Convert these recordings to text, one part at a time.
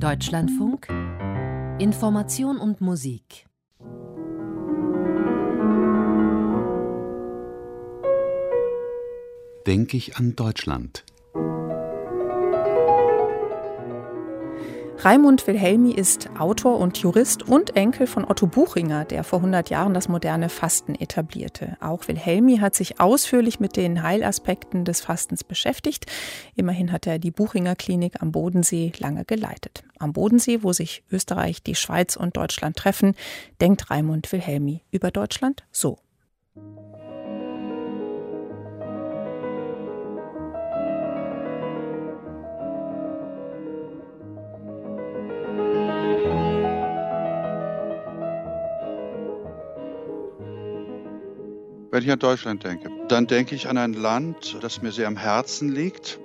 Deutschlandfunk. Information und Musik. Denke ich an Deutschland Raimund Wilhelmi ist Autor und Jurist und Enkel von Otto Buchinger, der vor 100 Jahren das moderne Fasten etablierte. Auch Wilhelmi hat sich ausführlich mit den Heilaspekten des Fastens beschäftigt. Immerhin hat er die Buchinger Klinik am Bodensee lange geleitet. Am Bodensee, wo sich Österreich, die Schweiz und Deutschland treffen, denkt Raimund Wilhelmi über Deutschland so. Wenn ich an Deutschland denke, dann denke ich an ein Land, das mir sehr am Herzen liegt,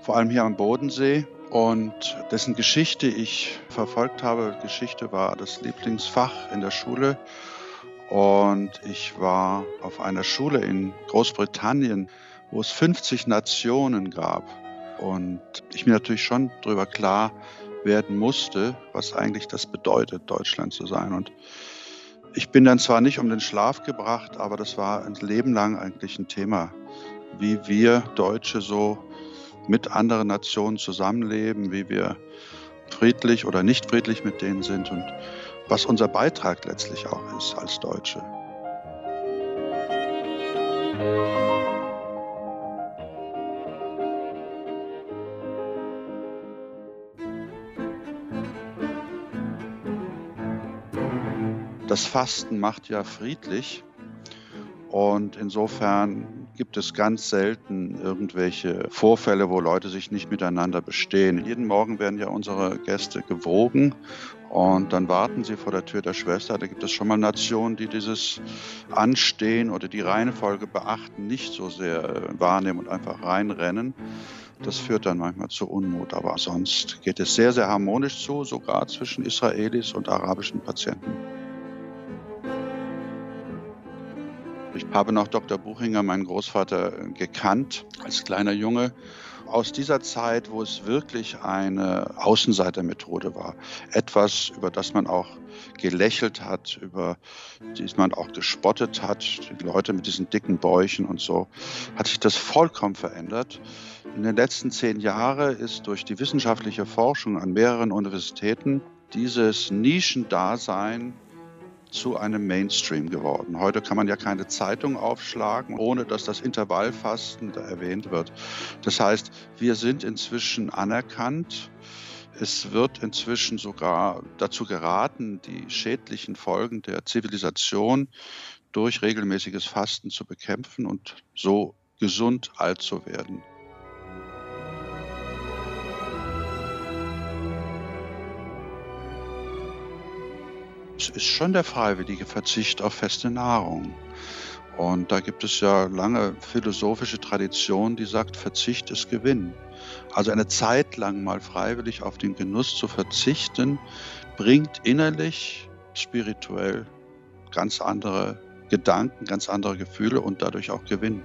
vor allem hier am Bodensee und dessen Geschichte ich verfolgt habe. Geschichte war das Lieblingsfach in der Schule und ich war auf einer Schule in Großbritannien, wo es 50 Nationen gab und ich mir natürlich schon darüber klar werden musste, was eigentlich das bedeutet, Deutschland zu sein und ich bin dann zwar nicht um den Schlaf gebracht, aber das war ein Leben lang eigentlich ein Thema, wie wir Deutsche so mit anderen Nationen zusammenleben, wie wir friedlich oder nicht friedlich mit denen sind und was unser Beitrag letztlich auch ist als Deutsche. Das Fasten macht ja friedlich. Und insofern gibt es ganz selten irgendwelche Vorfälle, wo Leute sich nicht miteinander bestehen. Jeden Morgen werden ja unsere Gäste gewogen und dann warten sie vor der Tür der Schwester. Da gibt es schon mal Nationen, die dieses Anstehen oder die Reihenfolge beachten, nicht so sehr wahrnehmen und einfach reinrennen. Das führt dann manchmal zu Unmut, aber sonst geht es sehr, sehr harmonisch zu, sogar zwischen Israelis und arabischen Patienten. Ich habe noch Dr. Buchinger, meinen Großvater, gekannt als kleiner Junge aus dieser Zeit, wo es wirklich eine Außenseitermethode war. Etwas, über das man auch gelächelt hat, über das man auch gespottet hat, die Leute mit diesen dicken Bäuchen und so, hat sich das vollkommen verändert. In den letzten zehn Jahren ist durch die wissenschaftliche Forschung an mehreren Universitäten dieses Nischendasein zu einem Mainstream geworden. Heute kann man ja keine Zeitung aufschlagen, ohne dass das Intervallfasten erwähnt wird. Das heißt, wir sind inzwischen anerkannt. Es wird inzwischen sogar dazu geraten, die schädlichen Folgen der Zivilisation durch regelmäßiges Fasten zu bekämpfen und so gesund alt zu werden. Es ist schon der freiwillige Verzicht auf feste Nahrung. Und da gibt es ja lange philosophische Tradition, die sagt, Verzicht ist Gewinn. Also eine Zeit lang mal freiwillig auf den Genuss zu verzichten, bringt innerlich, spirituell ganz andere Gedanken, ganz andere Gefühle und dadurch auch Gewinn.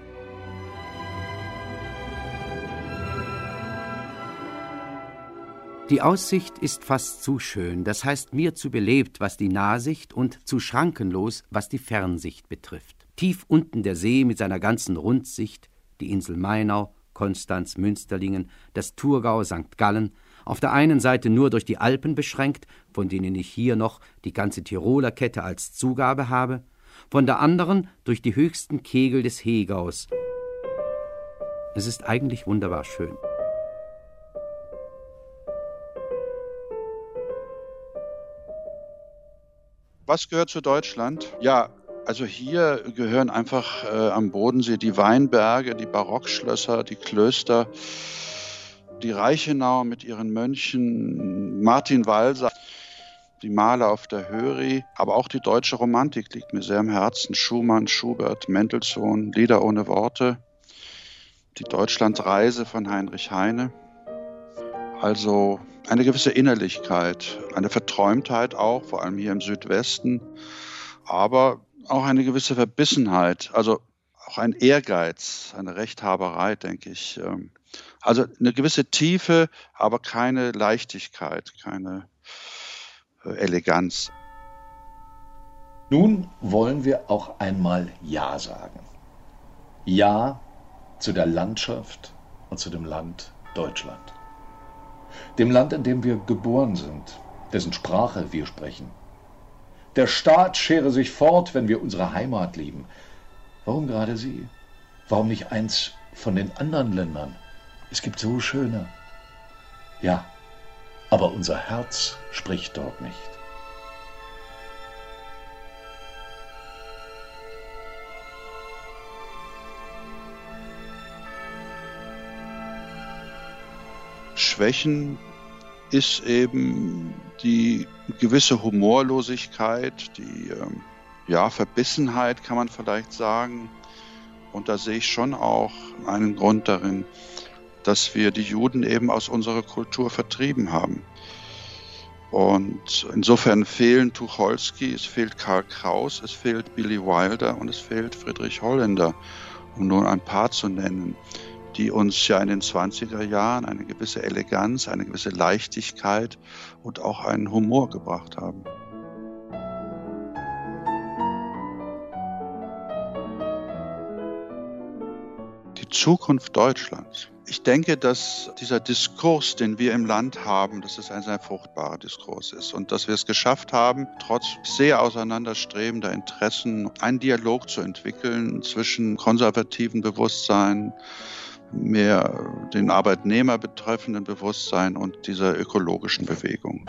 Die Aussicht ist fast zu schön, das heißt mir zu belebt, was die Nahsicht und zu schrankenlos, was die Fernsicht betrifft. Tief unten der See mit seiner ganzen Rundsicht, die Insel Mainau, Konstanz, Münsterlingen, das Thurgau, St. Gallen, auf der einen Seite nur durch die Alpen beschränkt, von denen ich hier noch die ganze Tiroler Kette als Zugabe habe, von der anderen durch die höchsten Kegel des Hegaus. Es ist eigentlich wunderbar schön. Was gehört zu Deutschland? Ja, also hier gehören einfach äh, am Bodensee die Weinberge, die Barockschlösser, die Klöster, die Reichenau mit ihren Mönchen, Martin Walser, die Maler auf der Höri, aber auch die deutsche Romantik liegt mir sehr am Herzen. Schumann, Schubert, Mendelssohn, Lieder ohne Worte, die Deutschlandreise von Heinrich Heine. Also eine gewisse Innerlichkeit, eine Verträumtheit auch, vor allem hier im Südwesten, aber auch eine gewisse Verbissenheit, also auch ein Ehrgeiz, eine Rechthaberei, denke ich, ähm, Also eine gewisse Tiefe, aber keine Leichtigkeit, keine äh, Eleganz. Nun wollen wir auch einmal Ja sagen. Ja zu der Landschaft und zu dem Land Deutschland. Dem Land, in dem wir geboren sind, dessen Sprache wir sprechen. Der Staat schere sich fort, wenn wir unsere Heimat lieben. Warum gerade sie? Warum nicht eins von den anderen Ländern? Es gibt so schöne. Ja, aber unser Herz spricht dort nicht. Schwächen ist eben die gewisse Humorlosigkeit, die ähm, ja, Verbissenheit kann man vielleicht sagen. Und da sehe ich schon auch einen Grund darin, dass wir die Juden eben aus unserer Kultur vertrieben haben. Und insofern fehlen Tucholsky, es fehlt Karl Kraus, es fehlt Billy Wilder und es fehlt Friedrich Holländer, um nur ein paar zu nennen die uns ja in den 20er Jahren eine gewisse Eleganz, eine gewisse Leichtigkeit und auch einen Humor gebracht haben. Die Zukunft Deutschlands. Ich denke, dass dieser Diskurs, den wir im Land haben, dass es ein sehr fruchtbarer Diskurs ist und dass wir es geschafft haben, trotz sehr auseinanderstrebender Interessen einen Dialog zu entwickeln zwischen konservativen Bewusstsein, mehr den Arbeitnehmer betreffenden Bewusstsein und dieser ökologischen Bewegung.